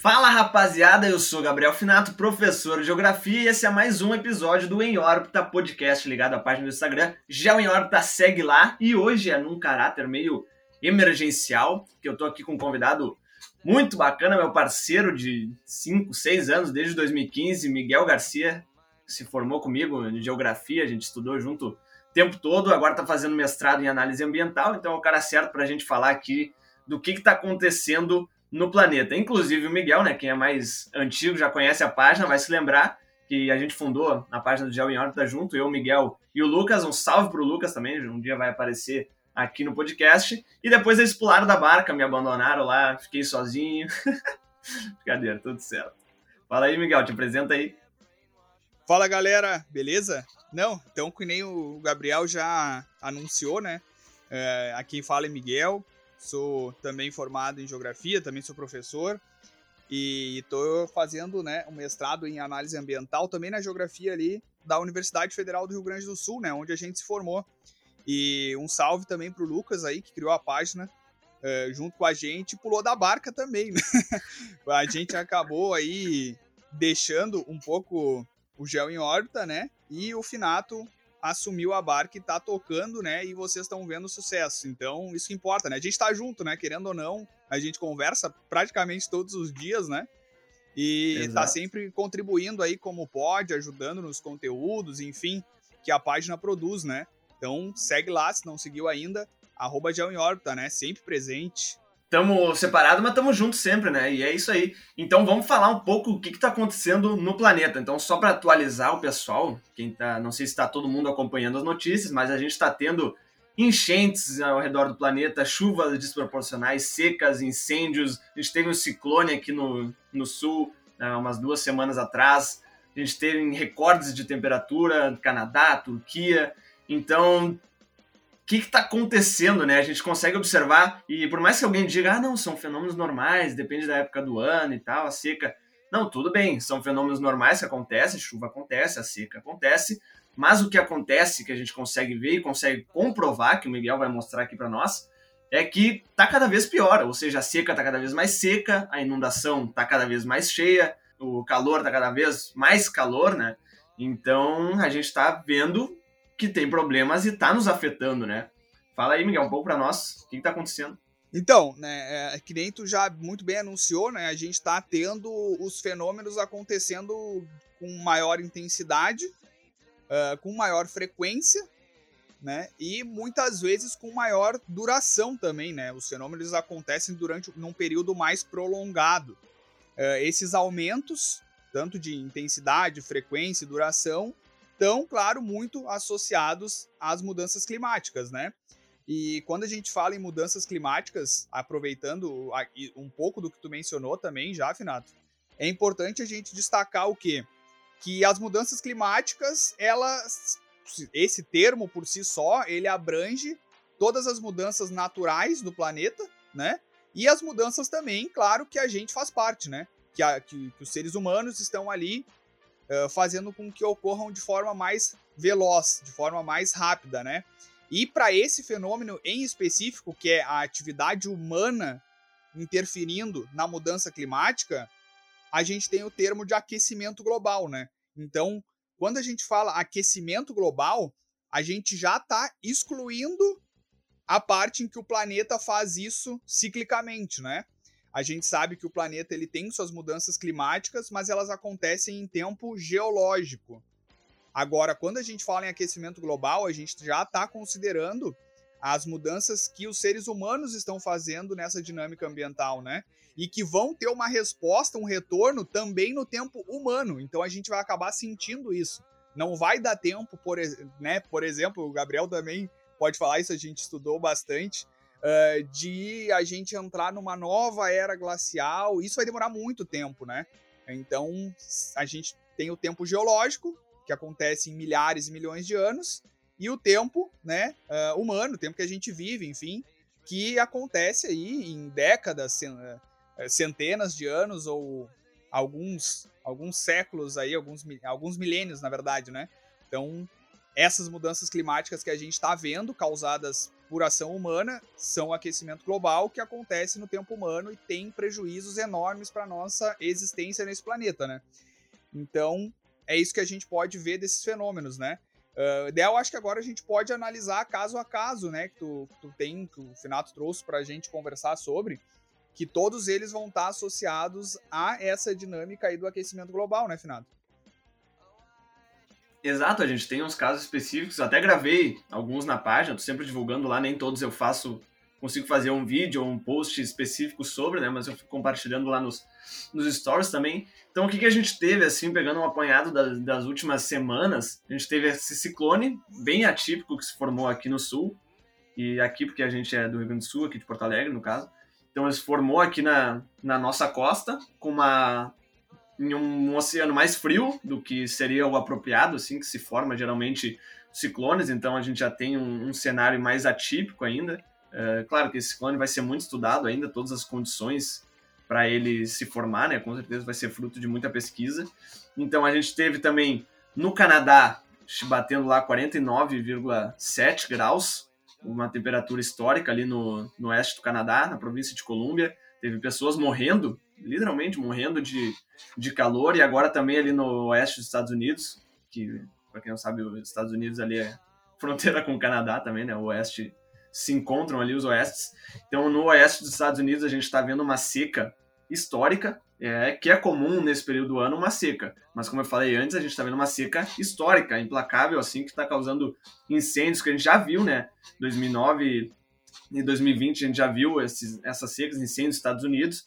Fala rapaziada, eu sou Gabriel Finato, professor de Geografia e esse é mais um episódio do Em Órbita Podcast ligado à página do Instagram Geo Em Órbita, segue lá e hoje é num caráter meio emergencial, que eu tô aqui com um convidado muito bacana, meu parceiro de 5, 6 anos, desde 2015, Miguel Garcia, se formou comigo em Geografia, a gente estudou junto tempo todo, agora está fazendo mestrado em Análise Ambiental, então é o cara certo para a gente falar aqui do que está acontecendo no planeta. Inclusive o Miguel, né, quem é mais antigo, já conhece a página, vai se lembrar que a gente fundou na página do Geo em Órbita junto, eu, o Miguel e o Lucas. Um salve pro Lucas também, um dia vai aparecer aqui no podcast. E depois eles pularam da barca, me abandonaram lá, fiquei sozinho. Brincadeira, tudo certo. Fala aí, Miguel, te apresenta aí. Fala galera, beleza? Não, então que nem o Gabriel já anunciou, né? É, aqui quem fala é Miguel, sou também formado em geografia, também sou professor e estou fazendo né, um mestrado em análise ambiental também na geografia ali da Universidade Federal do Rio Grande do Sul, né, onde a gente se formou. E um salve também para o Lucas aí, que criou a página uh, junto com a gente, pulou da barca também, né? a gente acabou aí deixando um pouco o gel em órbita, né? E o Finato assumiu a barca e tá tocando, né? E vocês estão vendo sucesso. Então, isso que importa, né? A gente tá junto, né? Querendo ou não, a gente conversa praticamente todos os dias, né? E tá Exato. tá sempre contribuindo aí como pode, ajudando nos conteúdos, enfim, que a página produz, né? Então, segue lá, se não seguiu ainda, arroba em órbita, né? Sempre presente. Estamos separados, mas estamos juntos sempre, né? E é isso aí. Então vamos falar um pouco o que está acontecendo no planeta. Então, só para atualizar o pessoal, quem tá, não sei se está todo mundo acompanhando as notícias, mas a gente está tendo enchentes ao redor do planeta, chuvas desproporcionais, secas, incêndios. A gente teve um ciclone aqui no, no sul, né, umas duas semanas atrás. A gente teve recordes de temperatura, Canadá, Turquia. Então, que está acontecendo, né? A gente consegue observar, e por mais que alguém diga, ah, não, são fenômenos normais, depende da época do ano e tal, a seca. Não, tudo bem, são fenômenos normais que acontecem, chuva acontece, a seca acontece, mas o que acontece, que a gente consegue ver e consegue comprovar, que o Miguel vai mostrar aqui para nós, é que tá cada vez pior, ou seja, a seca tá cada vez mais seca, a inundação tá cada vez mais cheia, o calor tá cada vez mais calor, né? Então a gente tá vendo que tem problemas e está nos afetando, né? Fala aí, Miguel, um pouco para nós, o que está acontecendo? Então, né, é, que nem tu já muito bem anunciou, né, a gente está tendo os fenômenos acontecendo com maior intensidade, uh, com maior frequência, né, e muitas vezes com maior duração também, né, os fenômenos acontecem durante num período mais prolongado. Uh, esses aumentos, tanto de intensidade, frequência e duração, estão, claro, muito associados às mudanças climáticas, né? E quando a gente fala em mudanças climáticas, aproveitando um pouco do que tu mencionou também já, Finato, é importante a gente destacar o quê? Que as mudanças climáticas, elas esse termo por si só, ele abrange todas as mudanças naturais do planeta, né? E as mudanças também, claro, que a gente faz parte, né? Que, a, que, que os seres humanos estão ali uh, fazendo com que ocorram de forma mais veloz, de forma mais rápida, né? E para esse fenômeno em específico, que é a atividade humana interferindo na mudança climática, a gente tem o termo de aquecimento global, né? Então, quando a gente fala aquecimento global, a gente já está excluindo a parte em que o planeta faz isso ciclicamente, né? A gente sabe que o planeta ele tem suas mudanças climáticas, mas elas acontecem em tempo geológico. Agora, quando a gente fala em aquecimento global, a gente já está considerando as mudanças que os seres humanos estão fazendo nessa dinâmica ambiental, né? E que vão ter uma resposta, um retorno também no tempo humano. Então a gente vai acabar sentindo isso. Não vai dar tempo, por, né? Por exemplo, o Gabriel também pode falar isso, a gente estudou bastante uh, de a gente entrar numa nova era glacial. Isso vai demorar muito tempo, né? Então, a gente tem o tempo geológico, que acontece em milhares e milhões de anos, e o tempo né, uh, humano, o tempo que a gente vive, enfim, que acontece aí em décadas, centenas de anos ou alguns, alguns séculos aí, alguns, alguns milênios, na verdade, né? Então, essas mudanças climáticas que a gente está vendo, causadas por ação humana, são aquecimento global que acontece no tempo humano e tem prejuízos enormes para nossa existência nesse planeta, né? Então, é isso que a gente pode ver desses fenômenos, né? Uh, ideal, acho que agora a gente pode analisar caso a caso, né? Que tu, tu tem, que o Finato trouxe para a gente conversar sobre, que todos eles vão estar tá associados a essa dinâmica aí do aquecimento global, né, Finato? Exato, a gente tem uns casos específicos, até gravei alguns na página, tô sempre divulgando lá, nem todos eu faço, consigo fazer um vídeo ou um post específico sobre, né, mas eu fico compartilhando lá nos, nos stories também. Então o que, que a gente teve, assim, pegando um apanhado das, das últimas semanas, a gente teve esse ciclone bem atípico que se formou aqui no sul, e aqui porque a gente é do Rio Grande do Sul, aqui de Porto Alegre, no caso. Então ele se formou aqui na, na nossa costa, com uma em um oceano mais frio do que seria o apropriado, assim, que se forma geralmente ciclones, então a gente já tem um, um cenário mais atípico ainda. É, claro que esse ciclone vai ser muito estudado ainda, todas as condições para ele se formar, né? Com certeza vai ser fruto de muita pesquisa. Então a gente teve também no Canadá batendo lá 49,7 graus, uma temperatura histórica ali no, no oeste do Canadá, na província de Colômbia. Teve pessoas morrendo literalmente morrendo de, de calor, e agora também ali no oeste dos Estados Unidos, que, para quem não sabe, os Estados Unidos ali é fronteira com o Canadá também, né? O oeste se encontram ali os oestes. Então, no oeste dos Estados Unidos, a gente está vendo uma seca histórica, é, que é comum nesse período do ano uma seca. Mas, como eu falei antes, a gente está vendo uma seca histórica, implacável, assim, que está causando incêndios que a gente já viu, né? 2009 e 2020 a gente já viu esses, essas secas, incêndios nos Estados Unidos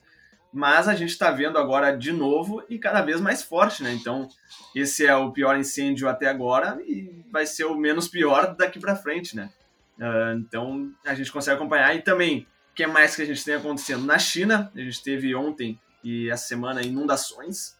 mas a gente está vendo agora de novo e cada vez mais forte, né? Então, esse é o pior incêndio até agora e vai ser o menos pior daqui para frente, né? Uh, então, a gente consegue acompanhar. E também, o que mais que a gente tem acontecendo? Na China, a gente teve ontem e essa semana inundações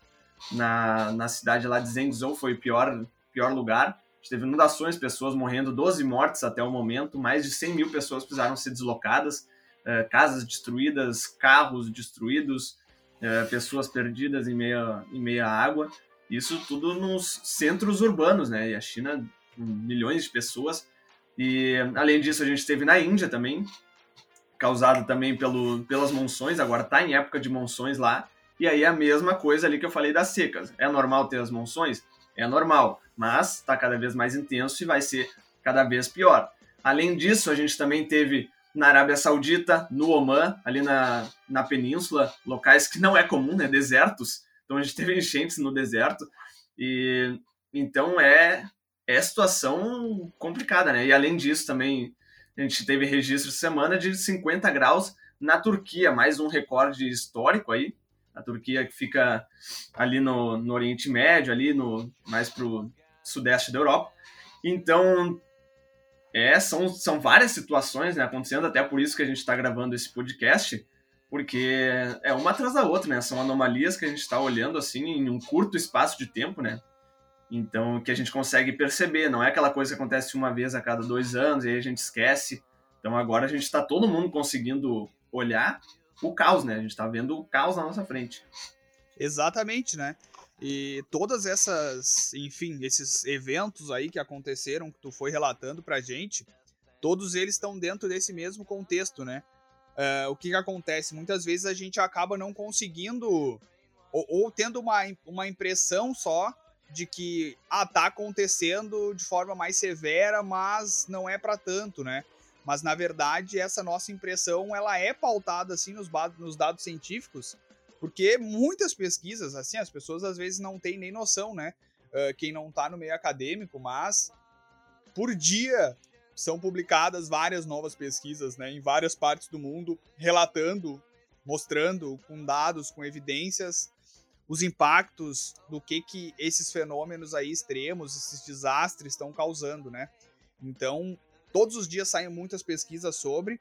na, na cidade lá de Zhengzhou, foi o pior, pior lugar. A gente teve inundações, pessoas morrendo, 12 mortes até o momento, mais de 100 mil pessoas precisaram ser deslocadas é, casas destruídas, carros destruídos, é, pessoas perdidas em meia, em meia água. Isso tudo nos centros urbanos, né? E a China, milhões de pessoas. E além disso, a gente teve na Índia também, causado também pelo, pelas monções, agora está em época de monções lá. E aí a mesma coisa ali que eu falei das secas. É normal ter as monções? É normal, mas está cada vez mais intenso e vai ser cada vez pior. Além disso, a gente também teve na Arábia Saudita, no Oman, ali na, na península, locais que não é comum, né? Desertos. Então a gente teve enchentes no deserto. E então é, é situação complicada, né? E além disso, também a gente teve registro semana de 50 graus na Turquia, mais um recorde histórico aí. A Turquia que fica ali no, no Oriente Médio, ali no mais para o sudeste da Europa. Então é, são, são várias situações né, acontecendo, até por isso que a gente está gravando esse podcast, porque é uma atrás da outra, né? São anomalias que a gente está olhando assim em um curto espaço de tempo, né? Então, que a gente consegue perceber, não é aquela coisa que acontece uma vez a cada dois anos e aí a gente esquece. Então, agora a gente está todo mundo conseguindo olhar o caos, né? A gente está vendo o caos na nossa frente. Exatamente, né? E todas essas, enfim, esses eventos aí que aconteceram, que tu foi relatando pra gente, todos eles estão dentro desse mesmo contexto, né? Uh, o que, que acontece? Muitas vezes a gente acaba não conseguindo, ou, ou, tendo uma, uma impressão só de que, ah, tá acontecendo de forma mais severa, mas não é para tanto, né? Mas, na verdade, essa nossa impressão, ela é pautada, assim, nos, nos dados científicos, porque muitas pesquisas, assim, as pessoas às vezes não têm nem noção, né? Uh, quem não está no meio acadêmico, mas por dia são publicadas várias novas pesquisas, né, em várias partes do mundo, relatando, mostrando com dados, com evidências, os impactos do que que esses fenômenos aí extremos, esses desastres estão causando, né? Então, todos os dias saem muitas pesquisas sobre,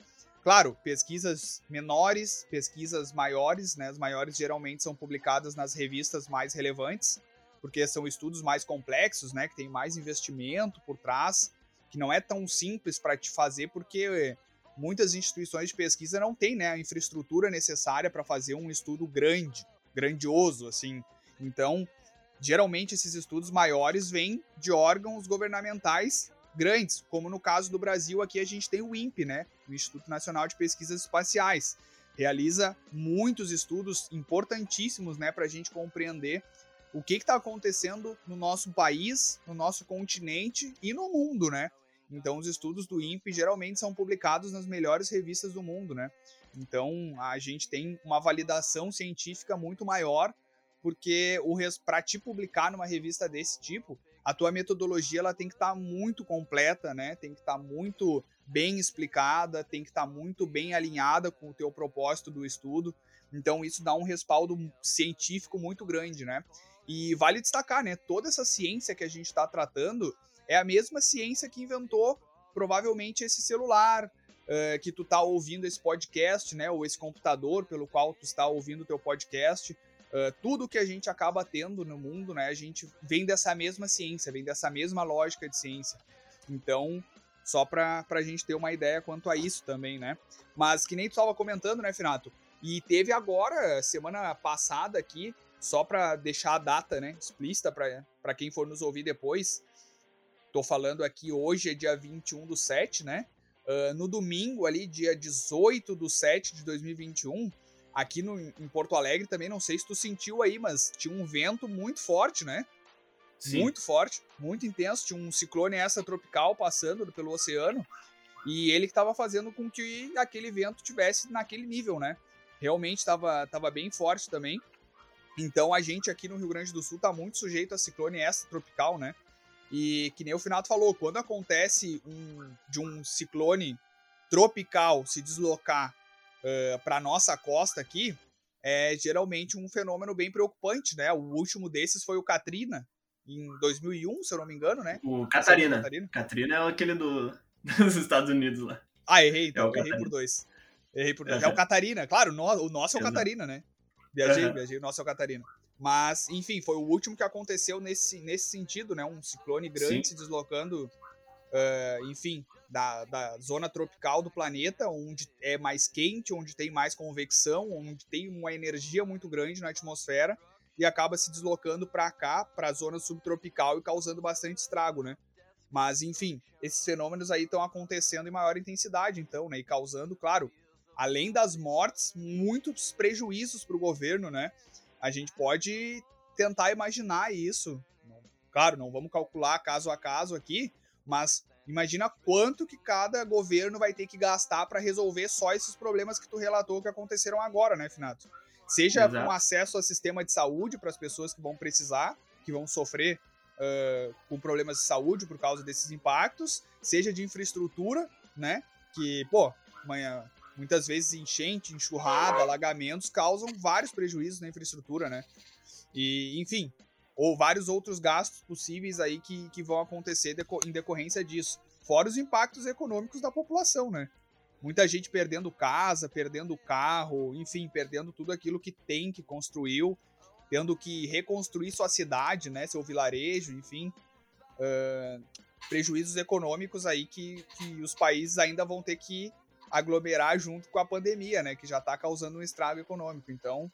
Claro, pesquisas menores, pesquisas maiores, né? As maiores geralmente são publicadas nas revistas mais relevantes, porque são estudos mais complexos, né? Que tem mais investimento por trás, que não é tão simples para te fazer, porque muitas instituições de pesquisa não têm né, a infraestrutura necessária para fazer um estudo grande, grandioso, assim. Então, geralmente esses estudos maiores vêm de órgãos governamentais grandes, como no caso do Brasil, aqui a gente tem o INPE, né? O Instituto Nacional de Pesquisas Espaciais. Realiza muitos estudos importantíssimos né, para a gente compreender o que está acontecendo no nosso país, no nosso continente e no mundo, né? Então, os estudos do INPE geralmente são publicados nas melhores revistas do mundo, né? Então, a gente tem uma validação científica muito maior, porque para te publicar numa revista desse tipo, a tua metodologia ela tem que estar tá muito completa, né? Tem que estar tá muito bem explicada, tem que estar tá muito bem alinhada com o teu propósito do estudo. Então, isso dá um respaldo científico muito grande, né? E vale destacar, né? Toda essa ciência que a gente está tratando é a mesma ciência que inventou provavelmente esse celular, uh, que tu tá ouvindo esse podcast, né? Ou esse computador pelo qual tu está ouvindo o teu podcast. Uh, tudo que a gente acaba tendo no mundo, né? A gente vem dessa mesma ciência, vem dessa mesma lógica de ciência. Então, só para a gente ter uma ideia quanto a isso também, né? Mas que nem tu estava comentando, né, Finato? E teve agora, semana passada aqui, só para deixar a data né, explícita para quem for nos ouvir depois, tô falando aqui hoje é dia 21 do 7, né? Uh, no domingo ali, dia 18 do 7 de 2021, aqui no, em Porto Alegre também, não sei se tu sentiu aí, mas tinha um vento muito forte, né? Sim. Muito forte, muito intenso. Tinha um ciclone essa tropical passando pelo oceano e ele estava fazendo com que aquele vento tivesse naquele nível, né? Realmente estava tava bem forte também. Então a gente aqui no Rio Grande do Sul está muito sujeito a ciclone tropical, né? E que nem o Finato falou, quando acontece um, de um ciclone tropical se deslocar uh, para nossa costa aqui, é geralmente um fenômeno bem preocupante, né? O último desses foi o Katrina, em 2001, se eu não me engano, né? O Catarina. Catarina. Catarina é aquele do, dos Estados Unidos lá. Ah, errei, então. É errei por dois. Errei por dois. Uhum. É o Catarina, claro, o nosso é o Catarina, né? Viajei, uhum. viajei, o nosso é o Catarina. Mas, enfim, foi o último que aconteceu nesse, nesse sentido, né? Um ciclone grande Sim. se deslocando, uh, enfim, da, da zona tropical do planeta, onde é mais quente, onde tem mais convecção, onde tem uma energia muito grande na atmosfera e acaba se deslocando para cá, para a zona subtropical e causando bastante estrago, né? Mas, enfim, esses fenômenos aí estão acontecendo em maior intensidade, então, né? E causando, claro, além das mortes, muitos prejuízos para o governo, né? A gente pode tentar imaginar isso. Claro, não vamos calcular caso a caso aqui, mas imagina quanto que cada governo vai ter que gastar para resolver só esses problemas que tu relatou que aconteceram agora, né, Finato? Seja Exato. com acesso ao sistema de saúde para as pessoas que vão precisar, que vão sofrer uh, com problemas de saúde por causa desses impactos, seja de infraestrutura, né? Que, pô, amanhã, Muitas vezes enchente, enxurrada, alagamentos causam vários prejuízos na infraestrutura, né? E, enfim, ou vários outros gastos possíveis aí que, que vão acontecer em decorrência disso. Fora os impactos econômicos da população, né? Muita gente perdendo casa, perdendo carro, enfim, perdendo tudo aquilo que tem, que construiu, tendo que reconstruir sua cidade, né? Seu vilarejo, enfim. Uh, prejuízos econômicos aí que, que os países ainda vão ter que aglomerar junto com a pandemia, né? Que já está causando um estrago econômico. Então,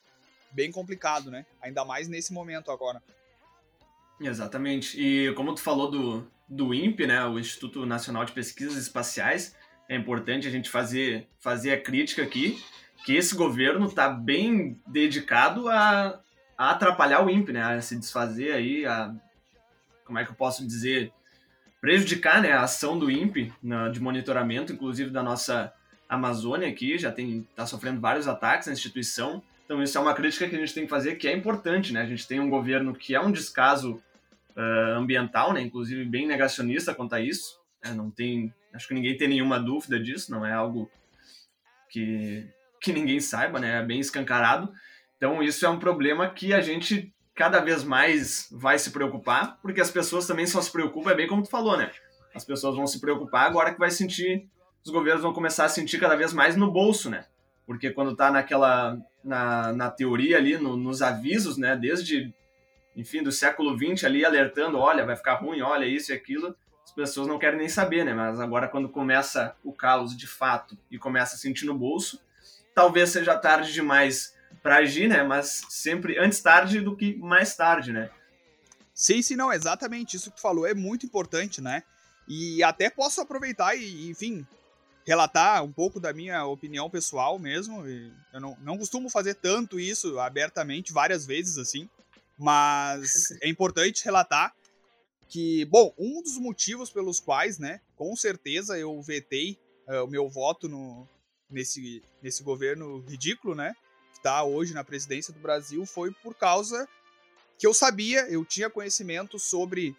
bem complicado, né? Ainda mais nesse momento agora. Exatamente. E como tu falou do, do INPE, né? O Instituto Nacional de Pesquisas Espaciais, é importante a gente fazer, fazer a crítica aqui que esse governo está bem dedicado a, a atrapalhar o INPE, né? A se desfazer aí, a como é que eu posso dizer, prejudicar né, a ação do INPE de monitoramento, inclusive da nossa Amazônia aqui, já está sofrendo vários ataques na instituição. Então isso é uma crítica que a gente tem que fazer, que é importante, né? A gente tem um governo que é um descaso uh, ambiental, né? Inclusive bem negacionista quanto a isso. Né? Não tem, acho que ninguém tem nenhuma dúvida disso. Não é algo que que ninguém saiba, né? É bem escancarado. Então isso é um problema que a gente cada vez mais vai se preocupar, porque as pessoas também só se preocupam, é bem como tu falou, né? As pessoas vão se preocupar agora que vai sentir os governos vão começar a sentir cada vez mais no bolso, né? Porque quando está naquela, na, na teoria ali, no, nos avisos, né, desde, enfim, do século XX ali, alertando, olha, vai ficar ruim, olha isso e aquilo, as pessoas não querem nem saber, né? Mas agora quando começa o caos de fato e começa a sentir no bolso, talvez seja tarde demais para agir, né? Mas sempre antes tarde do que mais tarde, né? Sim, sim, não, exatamente. Isso que tu falou é muito importante, né? E até posso aproveitar e, enfim, relatar um pouco da minha opinião pessoal mesmo. Eu não, não costumo fazer tanto isso abertamente, várias vezes assim, mas é importante relatar que, bom, um dos motivos pelos quais, né, com certeza eu vetei uh, o meu voto no, nesse, nesse governo ridículo, né, que está hoje na presidência do Brasil, foi por causa que eu sabia, eu tinha conhecimento sobre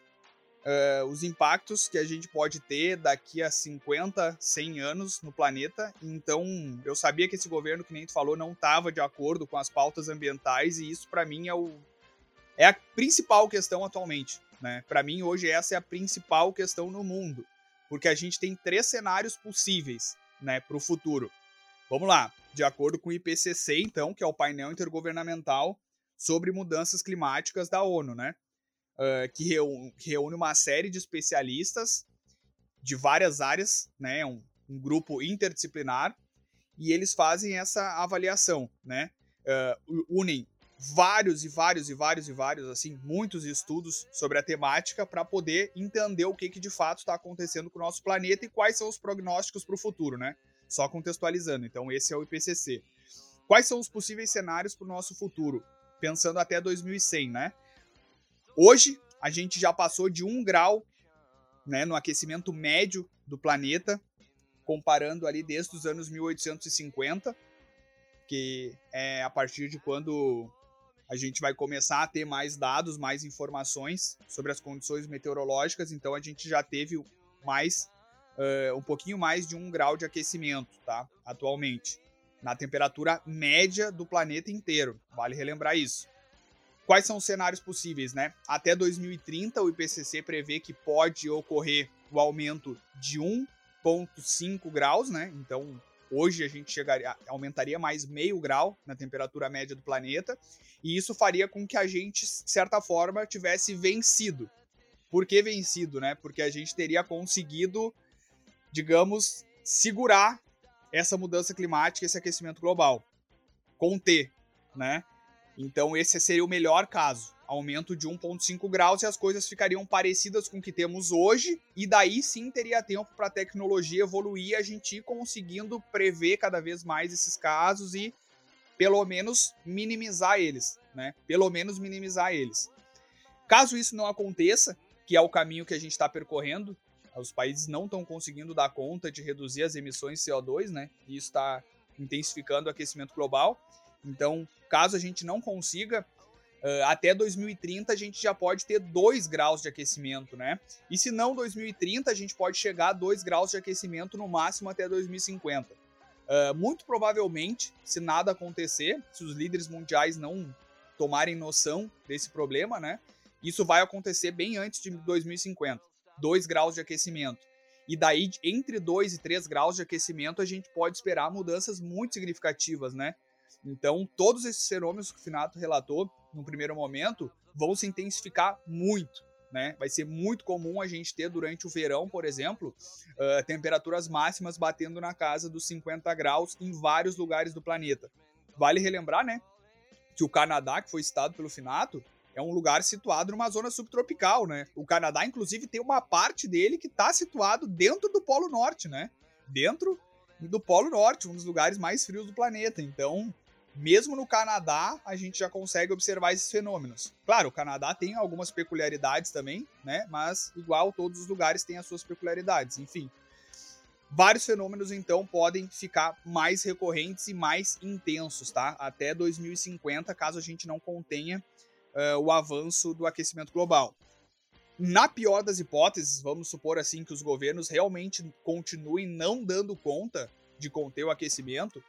uh, os impactos que a gente pode ter daqui a 50, 100 anos no planeta. Então, eu sabia que esse governo, que nem tu falou, não estava de acordo com as pautas ambientais e isso, para mim, é, o, é a principal questão atualmente. Né? Para mim, hoje, essa é a principal questão no mundo, porque a gente tem três cenários possíveis né, para o futuro. Vamos lá, de acordo com o IPCC, então, que é o painel intergovernamental sobre mudanças climáticas da ONU, né? Uh, que, reúne, que, reúne, uma série de especialistas de várias áreas, né, um, um grupo interdisciplinar, e eles fazem essa avaliação, né, uh, unem vários e vários e vários e vários, assim, muitos estudos sobre a temática para poder entender o que, que de fato está acontecendo com o nosso planeta e quais são os prognósticos para o futuro, né? Só contextualizando. Então, esse é o IPCC. Quais são os possíveis cenários para o nosso futuro? Pensando até 2100, né? Hoje, a gente já passou de um grau né, no aquecimento médio do planeta, comparando ali desde os anos 1850, que é a partir de quando a gente vai começar a ter mais dados, mais informações sobre as condições meteorológicas, então a gente já teve mais uh, um pouquinho mais de um grau de aquecimento, tá? Atualmente, na temperatura média do planeta inteiro. Vale relembrar isso. Quais são os cenários possíveis, né? Até 2030, o IPCC prevê que pode ocorrer o aumento de 1,5 graus, né? Então, hoje a gente chegaria, aumentaria mais meio grau na temperatura média do planeta, e isso faria com que a gente, de certa forma, tivesse vencido. Por que vencido, né? Porque a gente teria conseguido, digamos, segurar essa mudança climática, esse aquecimento global, conter, né? Então esse seria o melhor caso. Aumento de 1,5 graus e as coisas ficariam parecidas com o que temos hoje, e daí sim teria tempo para a tecnologia evoluir e a gente ir conseguindo prever cada vez mais esses casos e pelo menos minimizar eles, né? Pelo menos minimizar eles. Caso isso não aconteça, que é o caminho que a gente está percorrendo, os países não estão conseguindo dar conta de reduzir as emissões de CO2, né? E isso está intensificando o aquecimento global. Então, caso a gente não consiga, uh, até 2030 a gente já pode ter 2 graus de aquecimento, né? E se não 2030, a gente pode chegar a 2 graus de aquecimento no máximo até 2050. Uh, muito provavelmente, se nada acontecer, se os líderes mundiais não tomarem noção desse problema, né? Isso vai acontecer bem antes de 2050. 2 graus de aquecimento. E daí, entre 2 e 3 graus de aquecimento, a gente pode esperar mudanças muito significativas, né? Então, todos esses fenômenos que o Finato relatou no primeiro momento vão se intensificar muito. Né? Vai ser muito comum a gente ter durante o verão, por exemplo, uh, temperaturas máximas batendo na casa dos 50 graus em vários lugares do planeta. Vale relembrar, né, que o Canadá, que foi citado pelo Finato, é um lugar situado numa zona subtropical, né? O Canadá, inclusive, tem uma parte dele que está situado dentro do Polo Norte, né? Dentro do Polo Norte, um dos lugares mais frios do planeta. Então, mesmo no Canadá, a gente já consegue observar esses fenômenos. Claro, o Canadá tem algumas peculiaridades também, né? Mas, igual, todos os lugares têm as suas peculiaridades. Enfim, vários fenômenos, então, podem ficar mais recorrentes e mais intensos, tá? Até 2050, caso a gente não contenha uh, o avanço do aquecimento global. Na pior das hipóteses, vamos supor assim que os governos realmente continuem não dando conta de conter o aquecimento,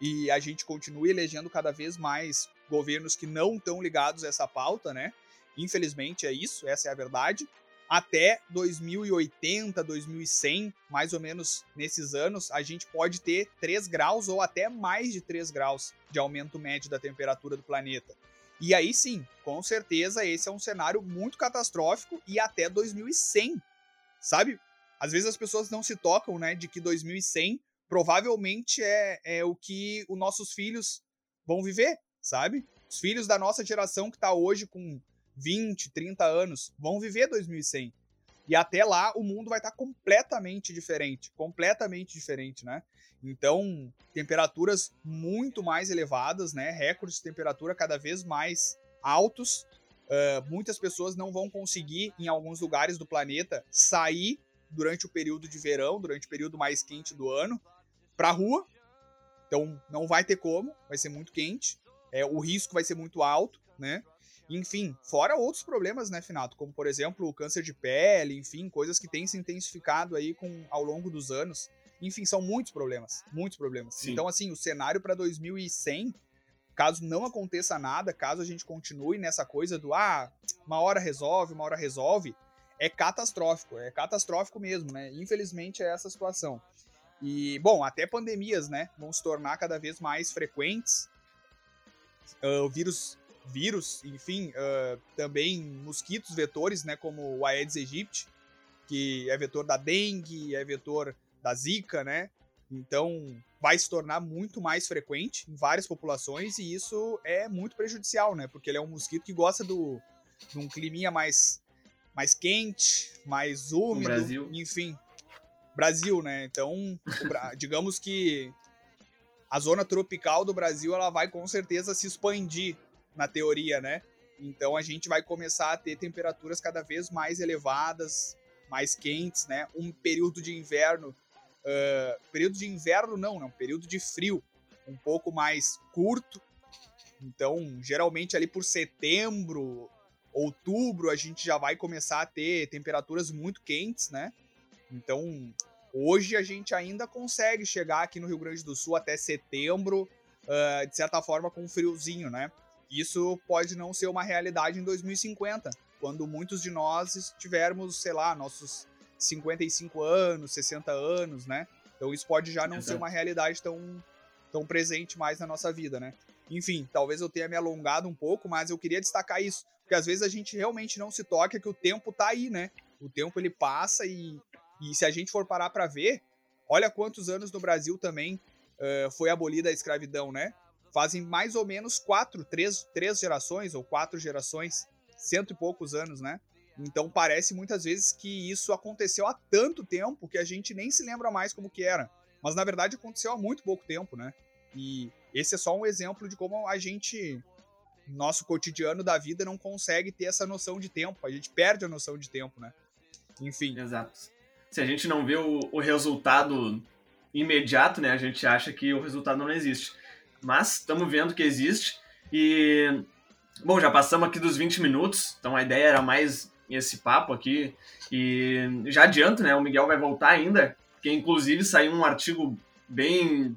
e a gente continue elegendo cada vez mais governos que não estão ligados a essa pauta, né? Infelizmente é isso, essa é a verdade. Até 2080, 2100, mais ou menos nesses anos, a gente pode ter 3 graus ou até mais de 3 graus de aumento médio da temperatura do planeta. E aí sim, com certeza esse é um cenário muito catastrófico e até 2100, sabe? Às vezes as pessoas não se tocam, né, de que 2100 provavelmente é, é o que os nossos filhos vão viver, sabe? Os filhos da nossa geração que está hoje com 20, 30 anos vão viver 2100. E até lá o mundo vai estar completamente diferente, completamente diferente, né? Então, temperaturas muito mais elevadas, né? Recordes de temperatura cada vez mais altos. Uh, muitas pessoas não vão conseguir, em alguns lugares do planeta, sair durante o período de verão, durante o período mais quente do ano, para rua. Então, não vai ter como, vai ser muito quente. É, o risco vai ser muito alto, né? Enfim, fora outros problemas, né, Finato? Como, por exemplo, o câncer de pele, enfim, coisas que têm se intensificado aí com, ao longo dos anos. Enfim, são muitos problemas, muitos problemas. Sim. Então, assim, o cenário para 2100, caso não aconteça nada, caso a gente continue nessa coisa do, ah, uma hora resolve, uma hora resolve, é catastrófico, é catastrófico mesmo, né? Infelizmente é essa situação. E, bom, até pandemias, né, vão se tornar cada vez mais frequentes. Uh, o vírus vírus, enfim, uh, também mosquitos vetores, né, como o Aedes aegypti, que é vetor da dengue, é vetor da zika, né? Então vai se tornar muito mais frequente em várias populações e isso é muito prejudicial, né? Porque ele é um mosquito que gosta do, de um climinha mais, mais quente, mais úmido, Brasil. enfim. Brasil, né? Então, digamos que a zona tropical do Brasil ela vai com certeza se expandir na teoria, né? Então a gente vai começar a ter temperaturas cada vez mais elevadas, mais quentes, né? Um período de inverno, uh, período de inverno não, não, período de frio, um pouco mais curto. Então, geralmente ali por setembro, outubro, a gente já vai começar a ter temperaturas muito quentes, né? Então, hoje a gente ainda consegue chegar aqui no Rio Grande do Sul até setembro, uh, de certa forma, com um friozinho, né? Isso pode não ser uma realidade em 2050, quando muitos de nós tivermos, sei lá, nossos 55 anos, 60 anos, né? Então isso pode já não Exato. ser uma realidade tão, tão presente mais na nossa vida, né? Enfim, talvez eu tenha me alongado um pouco, mas eu queria destacar isso, porque às vezes a gente realmente não se toca que o tempo tá aí, né? O tempo ele passa e, e se a gente for parar para ver, olha quantos anos no Brasil também uh, foi abolida a escravidão, né? Fazem mais ou menos quatro, três, três gerações ou quatro gerações, cento e poucos anos, né? Então parece muitas vezes que isso aconteceu há tanto tempo que a gente nem se lembra mais como que era. Mas na verdade aconteceu há muito pouco tempo, né? E esse é só um exemplo de como a gente, nosso cotidiano da vida, não consegue ter essa noção de tempo. A gente perde a noção de tempo, né? Enfim. Exato. Se a gente não vê o, o resultado imediato, né? A gente acha que o resultado não existe mas estamos vendo que existe. E, bom, já passamos aqui dos 20 minutos, então a ideia era mais esse papo aqui. E já adianto, né? O Miguel vai voltar ainda, porque inclusive saiu um artigo bem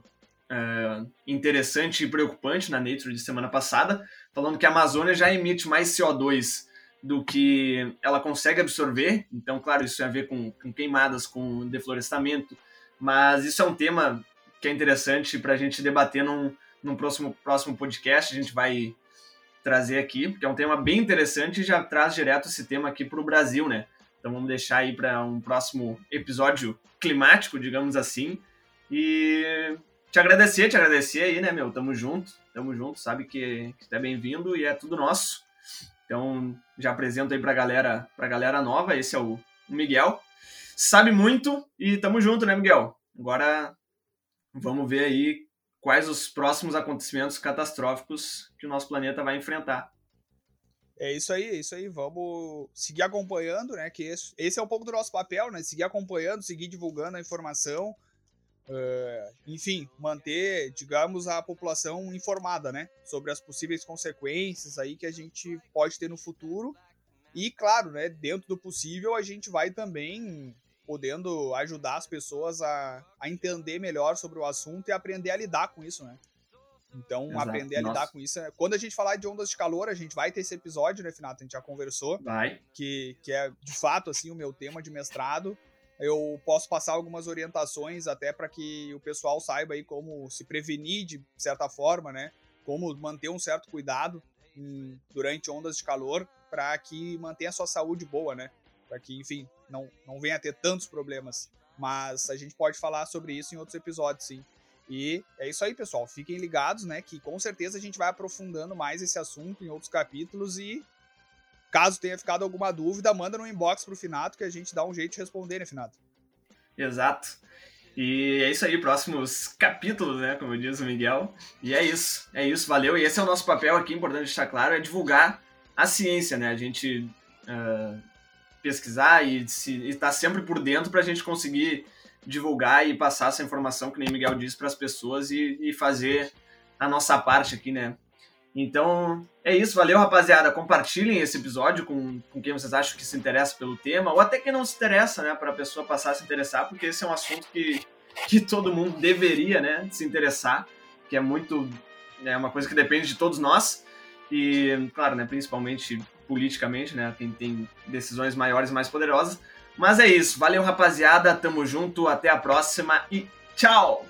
uh, interessante e preocupante na Nature de semana passada, falando que a Amazônia já emite mais CO2 do que ela consegue absorver. Então, claro, isso tem a ver com, com queimadas, com deflorestamento, mas isso é um tema que é interessante para a gente debater num, num próximo, próximo podcast a gente vai trazer aqui, porque é um tema bem interessante e já traz direto esse tema aqui para o Brasil, né? Então vamos deixar aí para um próximo episódio climático, digamos assim. E te agradecer, te agradecer aí, né, meu? Tamo junto, tamo junto, sabe que, que é bem-vindo e é tudo nosso. Então já apresento aí pra galera, pra galera nova, esse é o Miguel. Sabe muito e tamo junto, né, Miguel? Agora vamos ver aí quais os próximos acontecimentos catastróficos que o nosso planeta vai enfrentar. É isso aí, é isso aí. Vamos seguir acompanhando, né? Que esse, esse é um pouco do nosso papel, né? Seguir acompanhando, seguir divulgando a informação. Uh, enfim, manter, digamos, a população informada, né? Sobre as possíveis consequências aí que a gente pode ter no futuro. E, claro, né? Dentro do possível, a gente vai também podendo ajudar as pessoas a, a entender melhor sobre o assunto e aprender a lidar com isso, né? Então, Exato. aprender a Nossa. lidar com isso. É... Quando a gente falar de ondas de calor, a gente vai ter esse episódio, né, Finato? A gente já conversou. Vai. Que, que é, de fato, assim, o meu tema de mestrado. Eu posso passar algumas orientações até para que o pessoal saiba aí como se prevenir de certa forma, né? Como manter um certo cuidado em, durante ondas de calor para que mantenha a sua saúde boa, né? Para que, enfim, não, não venha a ter tantos problemas. Mas a gente pode falar sobre isso em outros episódios, sim. E é isso aí, pessoal. Fiquem ligados, né? Que com certeza a gente vai aprofundando mais esse assunto em outros capítulos e caso tenha ficado alguma dúvida, manda no inbox pro Finato que a gente dá um jeito de responder, né, Finato? Exato. E é isso aí, próximos capítulos, né? Como diz o Miguel. E é isso, é isso, valeu. E esse é o nosso papel aqui, importante deixar claro, é divulgar a ciência, né? A gente uh, pesquisar e estar tá sempre por dentro para a gente conseguir divulgar e passar essa informação, que nem o Miguel disse, para as pessoas e, e fazer a nossa parte aqui, né? Então, é isso. Valeu, rapaziada. Compartilhem esse episódio com, com quem vocês acham que se interessa pelo tema, ou até quem não se interessa, né? Para a pessoa passar a se interessar, porque esse é um assunto que, que todo mundo deveria, né? Se interessar, que é muito. É uma coisa que depende de todos nós. E, claro, né? Principalmente politicamente, né? Quem tem decisões maiores mais poderosas. Mas é isso. Valeu, rapaziada. Tamo junto. Até a próxima e tchau!